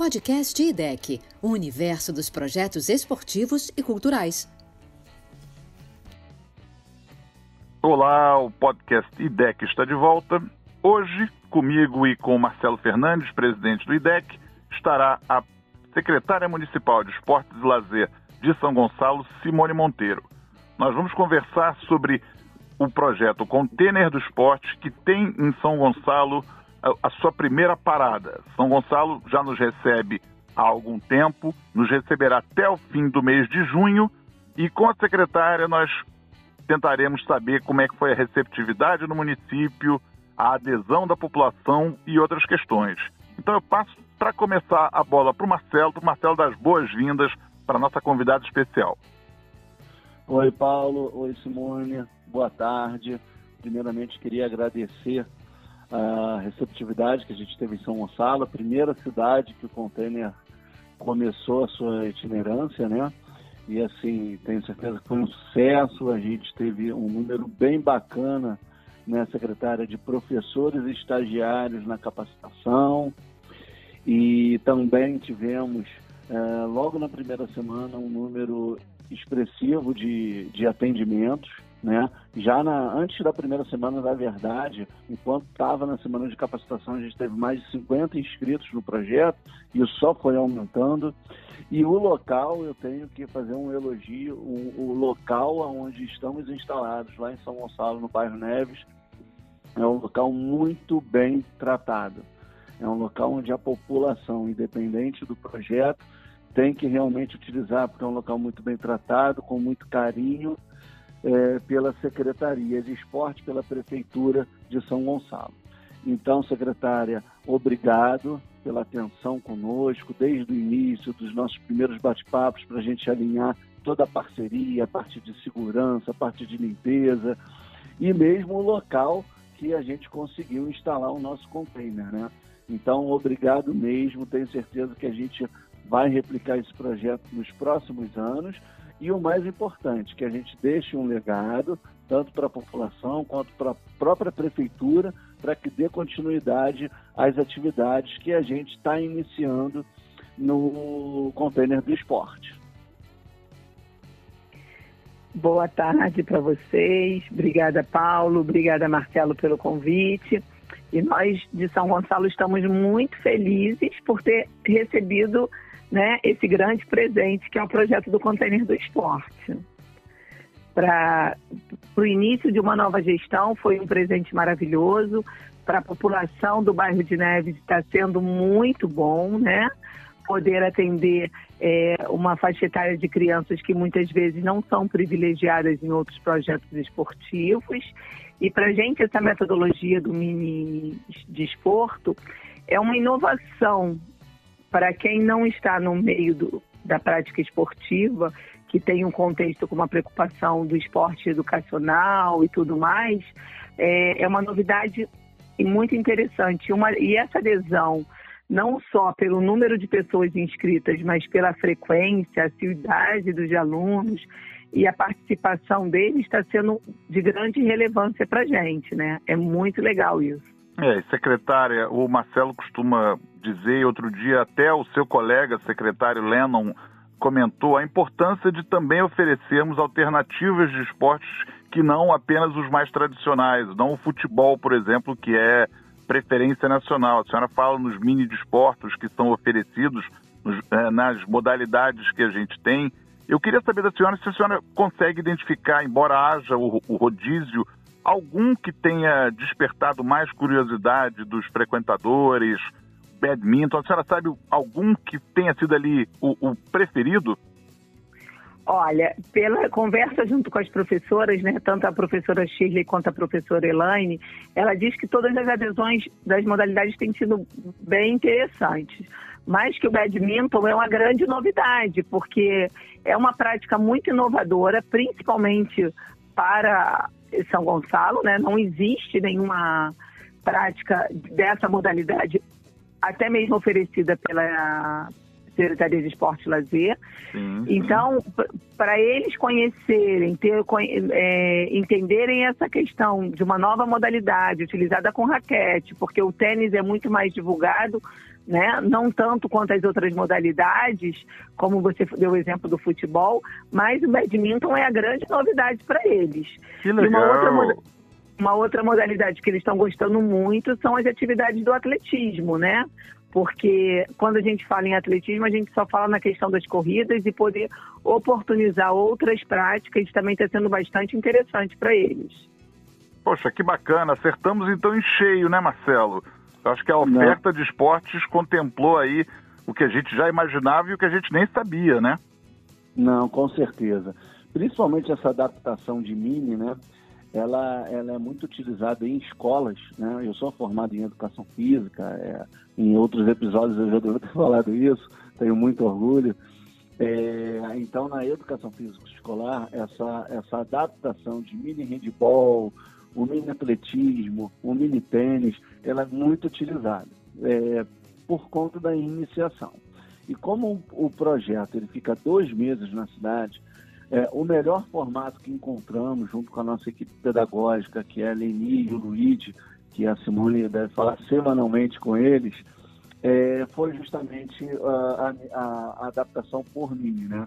Podcast IDEC, o universo dos projetos esportivos e culturais. Olá, o podcast IDEC está de volta. Hoje, comigo e com Marcelo Fernandes, presidente do IDEC, estará a secretária municipal de Esportes e Lazer de São Gonçalo, Simone Monteiro. Nós vamos conversar sobre o projeto Container do Esporte, que tem em São Gonçalo a sua primeira parada. São Gonçalo já nos recebe há algum tempo, nos receberá até o fim do mês de junho e com a secretária nós tentaremos saber como é que foi a receptividade no município, a adesão da população e outras questões. Então eu passo para começar a bola para o Marcelo, para o Marcelo das boas-vindas para a nossa convidada especial. Oi, Paulo. Oi, Simone. Boa tarde. Primeiramente, queria agradecer a receptividade que a gente teve em São Gonçalo, a primeira cidade que o container começou a sua itinerância, né? E assim, tenho certeza que foi um sucesso. A gente teve um número bem bacana, né, secretária, de professores e estagiários na capacitação. E também tivemos, é, logo na primeira semana, um número expressivo de, de atendimentos né? Já na, antes da primeira semana, na verdade, enquanto estava na semana de capacitação, a gente teve mais de 50 inscritos no projeto e só foi aumentando. E o local, eu tenho que fazer um elogio, o, o local onde estamos instalados, lá em São Gonçalo, no bairro Neves, é um local muito bem tratado. É um local onde a população, independente do projeto, tem que realmente utilizar, porque é um local muito bem tratado, com muito carinho é, pela Secretaria de Esporte, pela Prefeitura de São Gonçalo. Então, secretária, obrigado pela atenção conosco, desde o início dos nossos primeiros bate-papos, para a gente alinhar toda a parceria, a parte de segurança, a parte de limpeza e mesmo o local que a gente conseguiu instalar o nosso container, né? Então, obrigado mesmo, tenho certeza que a gente vai replicar esse projeto nos próximos anos e o mais importante, que a gente deixe um legado, tanto para a população quanto para a própria prefeitura, para que dê continuidade às atividades que a gente está iniciando no container do esporte. Boa tarde para vocês. Obrigada, Paulo. Obrigada, Marcelo, pelo convite. E nós de São Gonçalo estamos muito felizes por ter recebido né, esse grande presente que é o projeto do Container do Esporte. Para o início de uma nova gestão, foi um presente maravilhoso. Para a população do bairro de Neves está sendo muito bom, né? Poder atender é, uma faixa etária de crianças que muitas vezes não são privilegiadas em outros projetos esportivos. E para a gente, essa metodologia do mini desporto é uma inovação para quem não está no meio do, da prática esportiva, que tem um contexto com uma preocupação do esporte educacional e tudo mais, é, é uma novidade muito interessante. Uma, e essa adesão, não só pelo número de pessoas inscritas, mas pela frequência, a assiduidade dos alunos e a participação deles está sendo de grande relevância para a gente, né? É muito legal isso. É, secretária, o Marcelo costuma dizer, outro dia até o seu colega, secretário Lennon, comentou a importância de também oferecermos alternativas de esportes que não apenas os mais tradicionais, não o futebol, por exemplo, que é preferência nacional. A senhora fala nos mini desportos que são oferecidos nos, é, nas modalidades que a gente tem. Eu queria saber da senhora se a senhora consegue identificar, embora haja o, o rodízio, algum que tenha despertado mais curiosidade dos frequentadores, badminton? A senhora sabe algum que tenha sido ali o, o preferido? Olha, pela conversa junto com as professoras, né, tanto a professora Shirley quanto a professora Elaine, ela diz que todas as adesões das modalidades têm sido bem interessantes. Mas que o badminton é uma grande novidade, porque é uma prática muito inovadora, principalmente para São Gonçalo, né? Não existe nenhuma prática dessa modalidade, até mesmo oferecida pela Secretaria de Esporte e Lazer. Sim, então, para eles conhecerem, ter, é, entenderem essa questão de uma nova modalidade utilizada com raquete, porque o tênis é muito mais divulgado, né? não tanto quanto as outras modalidades, como você deu o exemplo do futebol, mas o badminton é a grande novidade para eles. Que legal. E uma outra, uma outra modalidade que eles estão gostando muito são as atividades do atletismo, né? porque quando a gente fala em atletismo, a gente só fala na questão das corridas e poder oportunizar outras práticas também está sendo bastante interessante para eles. Poxa, que bacana. Acertamos então em cheio, né, Marcelo? Eu acho que a oferta Não. de esportes contemplou aí o que a gente já imaginava e o que a gente nem sabia, né? Não, com certeza. Principalmente essa adaptação de mini, né? ela, ela é muito utilizada em escolas. Né? Eu sou formado em educação física, é, em outros episódios eu já devo ter falado isso, tenho muito orgulho. É, então, na educação física escolar, essa, essa adaptação de mini handball, o mini atletismo, o mini tênis, ela é muito utilizada é, por conta da iniciação. E como o projeto ele fica dois meses na cidade, é, o melhor formato que encontramos, junto com a nossa equipe pedagógica, que é a Leni e o Luigi, que a Simone deve falar semanalmente com eles, é, foi justamente a, a, a, adaptação por mim, né?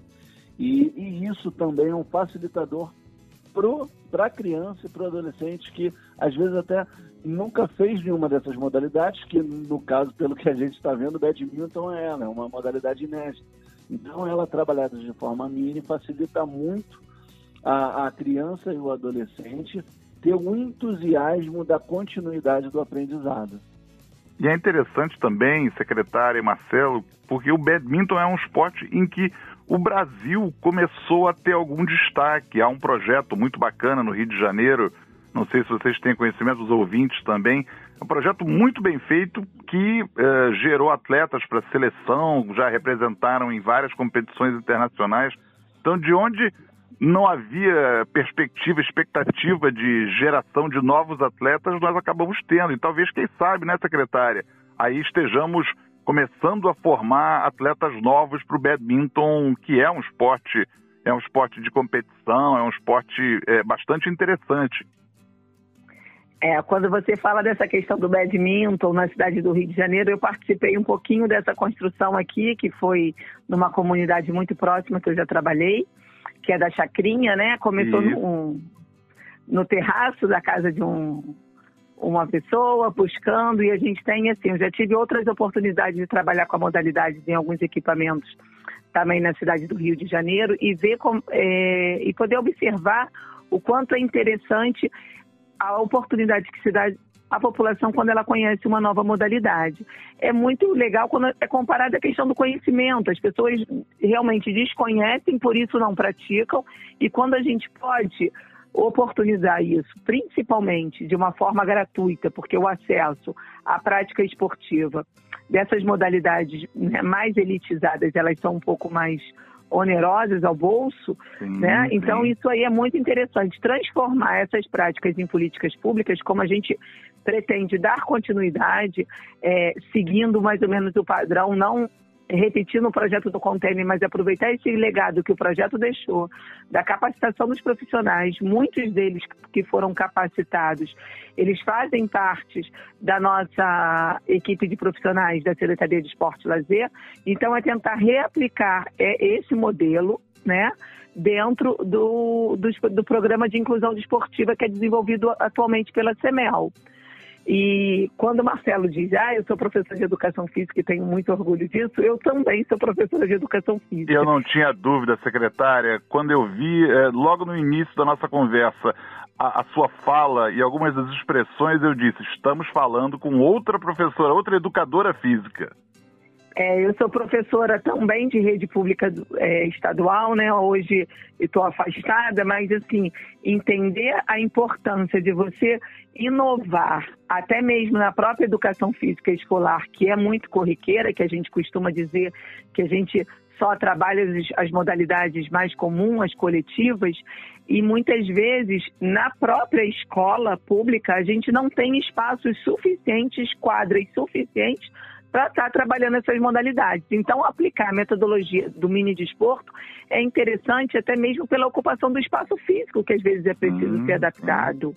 E, e, isso também é um facilitador para a criança e para o adolescente que às vezes até nunca fez nenhuma dessas modalidades, que no caso, pelo que a gente está vendo, o badminton é ela, é uma modalidade inédita. Então, ela trabalhada de forma mini facilita muito a, a criança e o adolescente ter o entusiasmo da continuidade do aprendizado. E é interessante também, secretária Marcelo, porque o badminton é um esporte em que o Brasil começou a ter algum destaque. Há um projeto muito bacana no Rio de Janeiro, não sei se vocês têm conhecimento, os ouvintes também, um projeto muito bem feito que eh, gerou atletas para a seleção, já representaram em várias competições internacionais. Então, de onde não havia perspectiva, expectativa de geração de novos atletas, nós acabamos tendo. E talvez, quem sabe, né, secretária, aí estejamos começando a formar atletas novos para o badminton, que é um esporte, é um esporte de competição, é um esporte é, bastante interessante. É, quando você fala dessa questão do badminton na cidade do Rio de Janeiro, eu participei um pouquinho dessa construção aqui, que foi numa comunidade muito próxima que eu já trabalhei, que é da Chacrinha, né? Começou no, no terraço da casa de um, uma pessoa buscando e a gente tem assim, eu já tive outras oportunidades de trabalhar com a modalidade em alguns equipamentos também na cidade do Rio de Janeiro e ver como, é, e poder observar o quanto é interessante a oportunidade que se dá à população quando ela conhece uma nova modalidade. É muito legal quando é comparado à questão do conhecimento. As pessoas realmente desconhecem, por isso não praticam, e quando a gente pode oportunizar isso, principalmente de uma forma gratuita, porque o acesso à prática esportiva dessas modalidades né, mais elitizadas, elas são um pouco mais onerosas ao bolso, sim, né? Sim. Então isso aí é muito interessante transformar essas práticas em políticas públicas, como a gente pretende dar continuidade, é, seguindo mais ou menos o padrão não repetindo o projeto do Container, mas aproveitar esse legado que o projeto deixou, da capacitação dos profissionais, muitos deles que foram capacitados, eles fazem parte da nossa equipe de profissionais da Secretaria de Esporte e Lazer, então é tentar reaplicar é, esse modelo, né, dentro do, do, do programa de inclusão desportiva que é desenvolvido atualmente pela CEMEL. E quando o Marcelo diz, ah, eu sou professor de educação física e tenho muito orgulho disso, eu também sou professora de educação física. Eu não tinha dúvida, secretária. Quando eu vi, é, logo no início da nossa conversa, a, a, sua fala e algumas das expressões, eu disse: estamos falando com outra professora, outra educadora física. É, eu sou professora também de rede pública é, estadual, né? Hoje estou afastada, mas assim, entender a importância de você inovar, até mesmo na própria educação física escolar, que é muito corriqueira, que a gente costuma dizer que a gente só trabalha as, modalidades mais comuns, as coletivas, e muitas vezes na própria escola pública a gente não tem espaços suficientes, quadras suficientes para estar tá trabalhando essas modalidades. Então, aplicar a metodologia do mini desporto é interessante até mesmo pela ocupação do espaço físico, que às vezes é preciso uhum. ser adaptado.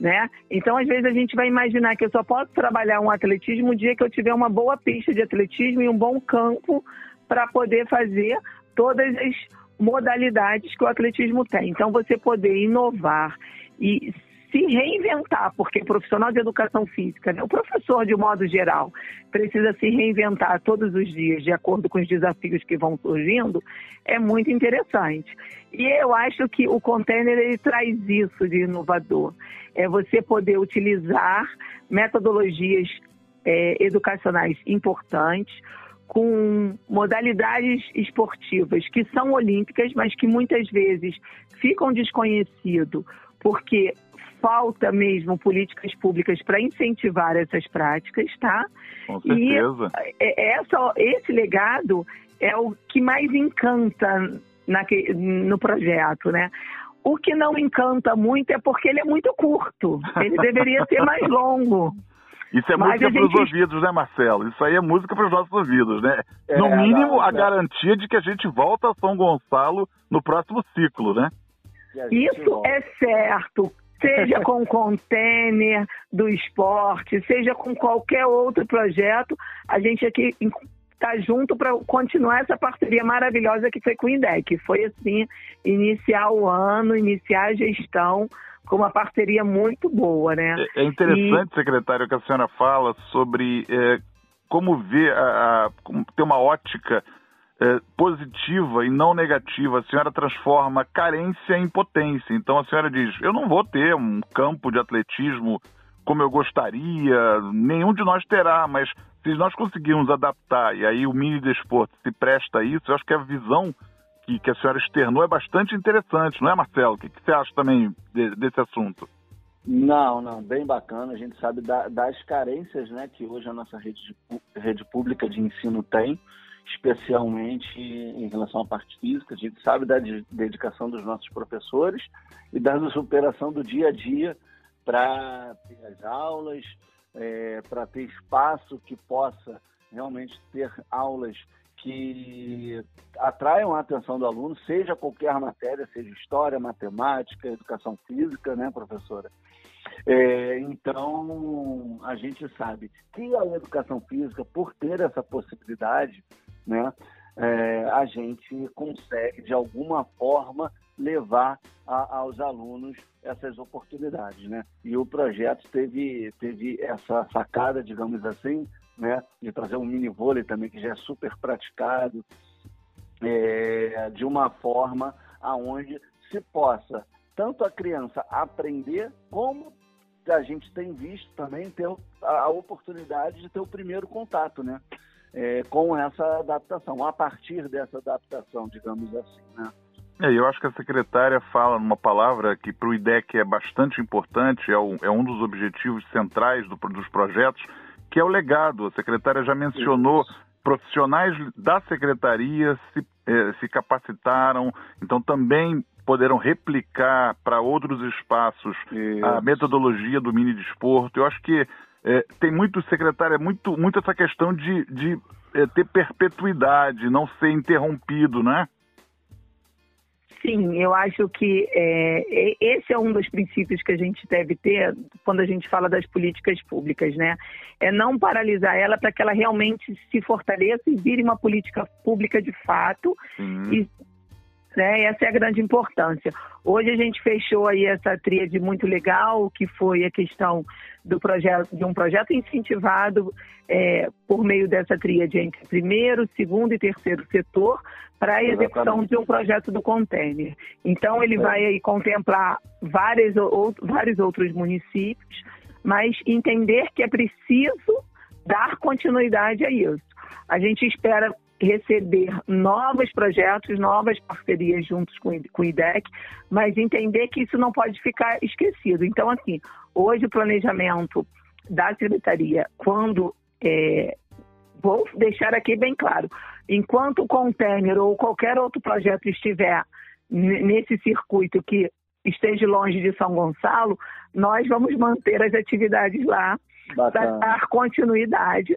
Né? Então, às vezes, a gente vai imaginar que eu só posso trabalhar um atletismo o dia que eu tiver uma boa pista de atletismo e um bom campo para poder fazer todas as modalidades que o atletismo tem. Então, você poder inovar e se reinventar, porque profissional de educação física, né, o professor de modo geral, precisa se reinventar todos os dias de acordo com os desafios que vão surgindo, é muito interessante. E eu acho que o container ele traz isso de inovador. É você poder utilizar metodologias é, educacionais importantes, com modalidades esportivas que são olímpicas, mas que muitas vezes ficam desconhecido porque falta mesmo políticas públicas para incentivar essas práticas, tá? Com certeza. E é, essa, esse legado é o que mais encanta naque, no projeto, né? O que não encanta muito é porque ele é muito curto. Ele deveria ser mais longo. Isso é Mas música para os gente... ouvidos, né, Marcelo? Isso aí é música para os nossos ouvidos, né? É, no mínimo, não, a não. garantia de que a gente volta a São Gonçalo no próximo ciclo, né? Isso volta. é certo seja com o container do esporte, seja com qualquer outro projeto, a gente aqui está junto para continuar essa parceria maravilhosa que foi com o INDEC. Foi assim, iniciar o ano, iniciar a gestão com uma parceria muito boa, né? É, é interessante, e... secretário, que a senhora fala sobre é, como ver, a, a, como ter uma ótica é, positiva e não negativa, a senhora transforma carência em potência. Então a senhora diz: eu não vou ter um campo de atletismo como eu gostaria, nenhum de nós terá, mas se nós conseguirmos adaptar, e aí o mini desporto se presta a isso, eu acho que a visão que, que a senhora externou é bastante interessante, não é, Marcelo? O que, que você acha também de, desse assunto? Não, não, bem bacana. A gente sabe da, das carências né, que hoje a nossa rede, de, rede pública de ensino tem especialmente em relação à parte física. A gente sabe da dedicação dos nossos professores e da superação do dia a dia para as aulas, é, para ter espaço que possa realmente ter aulas que atraiam a atenção do aluno, seja qualquer matéria, seja história, matemática, educação física, né, professora? É, então, a gente sabe que a educação física, por ter essa possibilidade, né, é, a gente consegue, de alguma forma, levar a, aos alunos essas oportunidades, né? E o projeto teve, teve essa sacada, digamos assim, né? De trazer um mini vôlei também, que já é super praticado, é, de uma forma aonde se possa tanto a criança aprender, como a gente tem visto também ter a oportunidade de ter o primeiro contato, né? É, com essa adaptação, a partir dessa adaptação, digamos assim. Né? É, eu acho que a secretária fala numa palavra que para o IDEC é bastante importante, é, um, é um dos objetivos centrais do, dos projetos, que é o legado. A secretária já mencionou Isso. profissionais da secretaria se, eh, se capacitaram, então também poderão replicar para outros espaços Isso. a metodologia do mini desporto. Eu acho que é, tem muito, secretário, é muito, muito essa questão de, de é, ter perpetuidade, não ser interrompido, né? Sim, eu acho que é, esse é um dos princípios que a gente deve ter quando a gente fala das políticas públicas, né? É não paralisar ela para que ela realmente se fortaleça e vire uma política pública de fato Sim. e né? Essa é a grande importância. Hoje a gente fechou aí essa tríade muito legal, que foi a questão do projeto, de um projeto incentivado é, por meio dessa tríade entre primeiro, segundo e terceiro setor para a execução de um projeto do container. Então ele vai aí contemplar vários, ou, vários outros municípios, mas entender que é preciso dar continuidade a isso. A gente espera receber novos projetos, novas parcerias juntos com, com o IDEC, mas entender que isso não pode ficar esquecido. Então, assim, hoje o planejamento da secretaria, quando é, vou deixar aqui bem claro, enquanto o container ou qualquer outro projeto estiver nesse circuito que esteja longe de São Gonçalo, nós vamos manter as atividades lá para dar continuidade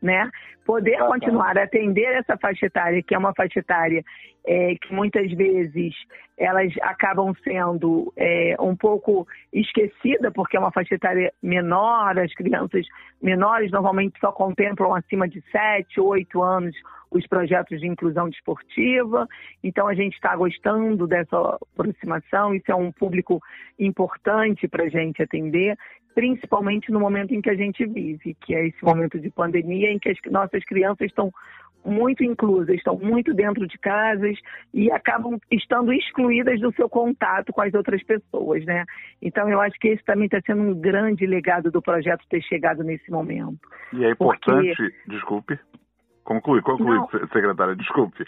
né? Poder continuar a atender essa faixa etária, que é uma faixa etária é, que muitas vezes elas acabam sendo é, um pouco esquecida, porque é uma faixa etária menor, as crianças menores normalmente só contemplam acima de 7, 8 anos os projetos de inclusão desportiva. Então, a gente está gostando dessa aproximação, isso é um público importante para a gente atender principalmente no momento em que a gente vive, que é esse momento de pandemia em que as nossas crianças estão muito inclusas, estão muito dentro de casas e acabam estando excluídas do seu contato com as outras pessoas, né? Então eu acho que esse também está sendo um grande legado do projeto ter chegado nesse momento. E é importante, porque... desculpe, conclui, conclui, Não, secretária, desculpe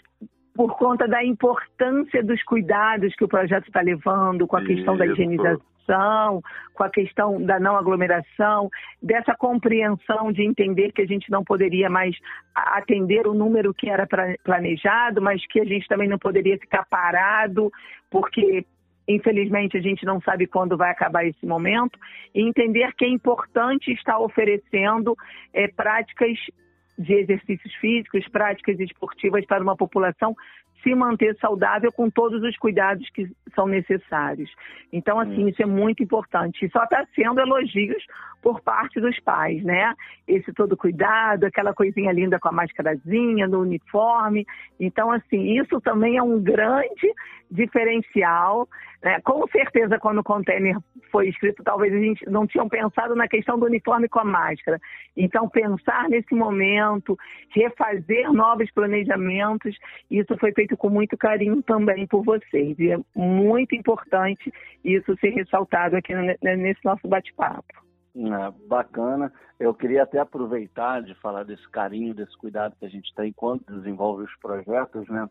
por conta da importância dos cuidados que o projeto está levando com a questão Isso. da higienização com a questão da não aglomeração, dessa compreensão de entender que a gente não poderia mais atender o número que era planejado, mas que a gente também não poderia ficar parado, porque infelizmente a gente não sabe quando vai acabar esse momento, e entender que é importante estar oferecendo é, práticas de exercícios físicos, práticas esportivas para uma população se manter saudável com todos os cuidados que são necessários. Então, assim, hum. isso é muito importante. E só está sendo elogios por parte dos pais, né? Esse todo cuidado, aquela coisinha linda com a máscarazinha, no uniforme. Então, assim, isso também é um grande diferencial. Né? Com certeza, quando o container foi escrito, talvez a gente não tinham pensado na questão do uniforme com a máscara. Então, pensar nesse momento, refazer novos planejamentos, isso foi feito com muito carinho também por vocês. E é muito importante isso ser ressaltado aqui nesse nosso bate-papo. É, bacana. Eu queria até aproveitar de falar desse carinho, desse cuidado que a gente tem enquanto desenvolve os projetos, né?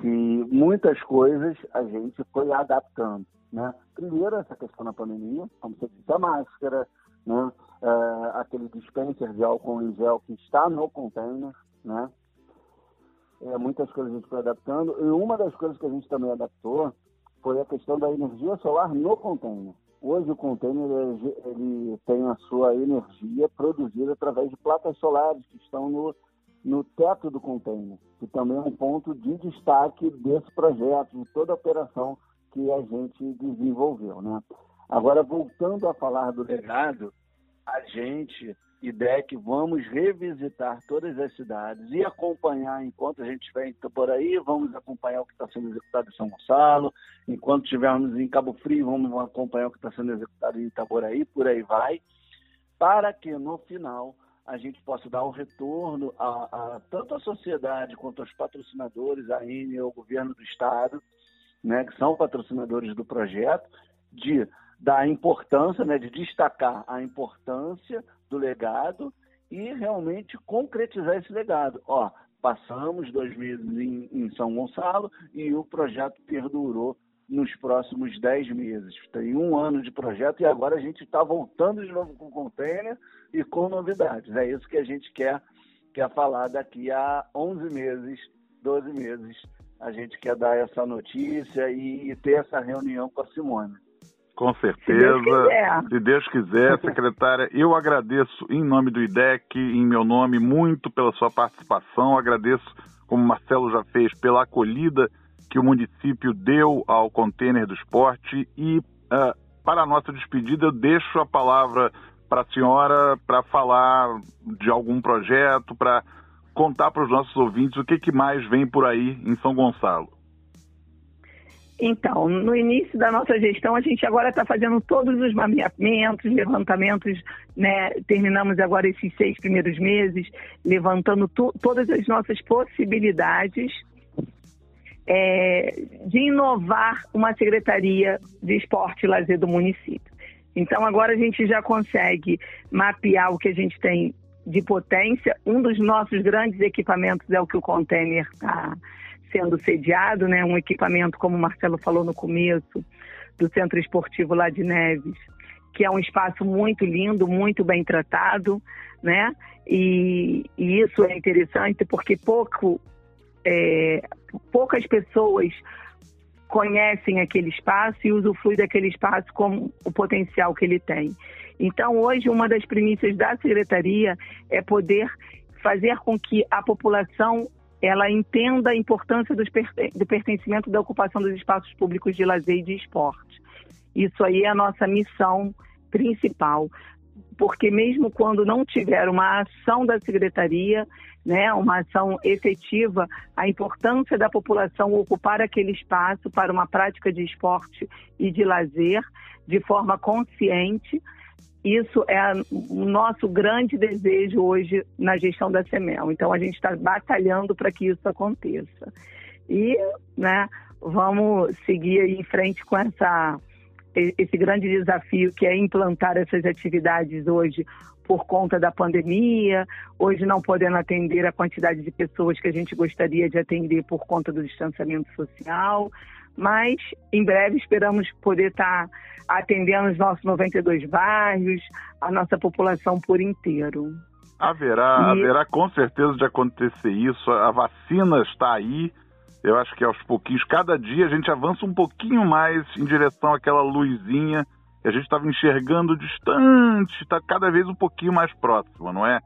Que muitas coisas a gente foi adaptando, né? Primeiro, essa questão da pandemia, como você disse, a máscara, né? É, aquele dispenser de álcool em gel que está no container, né? É, muitas coisas a gente foi adaptando. E uma das coisas que a gente também adaptou foi a questão da energia solar no container. Hoje o container ele tem a sua energia produzida através de placas solares que estão no, no teto do container, que também é um ponto de destaque desse projeto, de toda a operação que a gente desenvolveu. Né? Agora, voltando a falar do legado, a gente IDEC, vamos revisitar todas as cidades e acompanhar, enquanto a gente estiver em Itaboraí, vamos acompanhar o que está sendo executado em São Gonçalo, enquanto estivermos em Cabo Frio, vamos acompanhar o que está sendo executado em Itaboraí, por aí vai, para que no final a gente possa dar o um retorno a, a, tanto à sociedade quanto aos patrocinadores, a INE, ao governo do Estado, né, que são patrocinadores do projeto, de da importância, né, de destacar a importância do legado e realmente concretizar esse legado. Ó, passamos dois meses em, em São Gonçalo e o projeto perdurou nos próximos dez meses. Tem um ano de projeto e agora a gente está voltando de novo com container e com novidades. É isso que a gente quer, quer falar daqui a 11 meses, 12 meses. A gente quer dar essa notícia e, e ter essa reunião com a Simone. Com certeza. Se Deus, Se Deus quiser, secretária, eu agradeço em nome do IDEC, em meu nome, muito pela sua participação. Agradeço, como Marcelo já fez, pela acolhida que o município deu ao container do esporte. E uh, para a nossa despedida, eu deixo a palavra para a senhora para falar de algum projeto, para contar para os nossos ouvintes o que, que mais vem por aí em São Gonçalo. Então, no início da nossa gestão, a gente agora está fazendo todos os mapeamentos, levantamentos, né? Terminamos agora esses seis primeiros meses, levantando todas as nossas possibilidades é, de inovar uma secretaria de esporte e lazer do município. Então, agora a gente já consegue mapear o que a gente tem de potência. Um dos nossos grandes equipamentos é o que o container está sendo sediado, né, um equipamento, como o Marcelo falou no começo, do Centro Esportivo lá de Neves, que é um espaço muito lindo, muito bem tratado, né? E, e isso é interessante porque pouco, é, poucas pessoas conhecem aquele espaço e usufruem daquele espaço com o potencial que ele tem. Então, hoje, uma das premissas da secretaria é poder fazer com que a população ela entenda a importância do pertencimento da ocupação dos espaços públicos de lazer e de esporte. Isso aí é a nossa missão principal, porque mesmo quando não tiver uma ação da secretaria, né, uma ação efetiva, a importância da população ocupar aquele espaço para uma prática de esporte e de lazer de forma consciente, isso é o nosso grande desejo hoje na gestão da CEMEL. Então, a gente está batalhando para que isso aconteça. E, né, vamos seguir em frente com essa, esse grande desafio que é implantar essas atividades hoje por conta da pandemia, hoje não podendo atender a quantidade de pessoas que a gente gostaria de atender por conta do distanciamento social, mas em breve esperamos poder estar atendendo os nossos 92 bairros, a nossa população por inteiro. Haverá, e... haverá com certeza de acontecer isso. A vacina está aí. Eu acho que aos pouquinhos, cada dia a gente avança um pouquinho mais em direção àquela luzinha que a gente estava enxergando distante, está cada vez um pouquinho mais próximo, não é?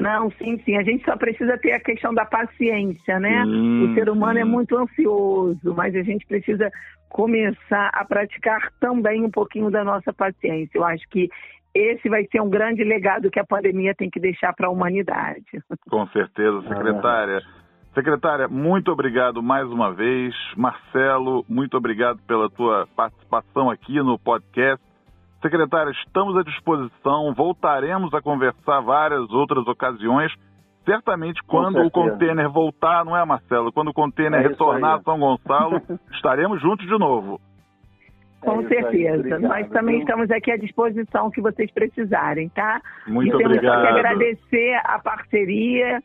Não, sim, sim. A gente só precisa ter a questão da paciência, né? o ser humano é sim. é muito ansioso, mas a gente precisa começar a praticar também um pouquinho da nossa paciência. Eu acho que esse vai ser um grande legado que a pandemia tem que deixar para a humanidade. Com certeza, secretária. Secretária, muito obrigado mais uma vez. Marcelo, muito obrigado pela tua participação aqui no podcast. Secretária, estamos à disposição, voltaremos a conversar várias outras ocasiões. Certamente, quando o container voltar, não é, Marcelo? Quando o container é retornar a São Gonçalo, estaremos juntos de novo. Com é certeza. Obrigado, Nós também viu? estamos aqui à disposição que vocês precisarem, tá? Muito e obrigado. Temos que agradecer a parceria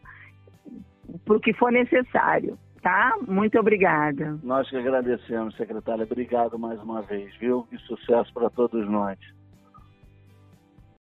para o que for necessário tá? Muito obrigada. Nós que agradecemos, secretária. Obrigado mais uma vez, viu? E sucesso para todos nós.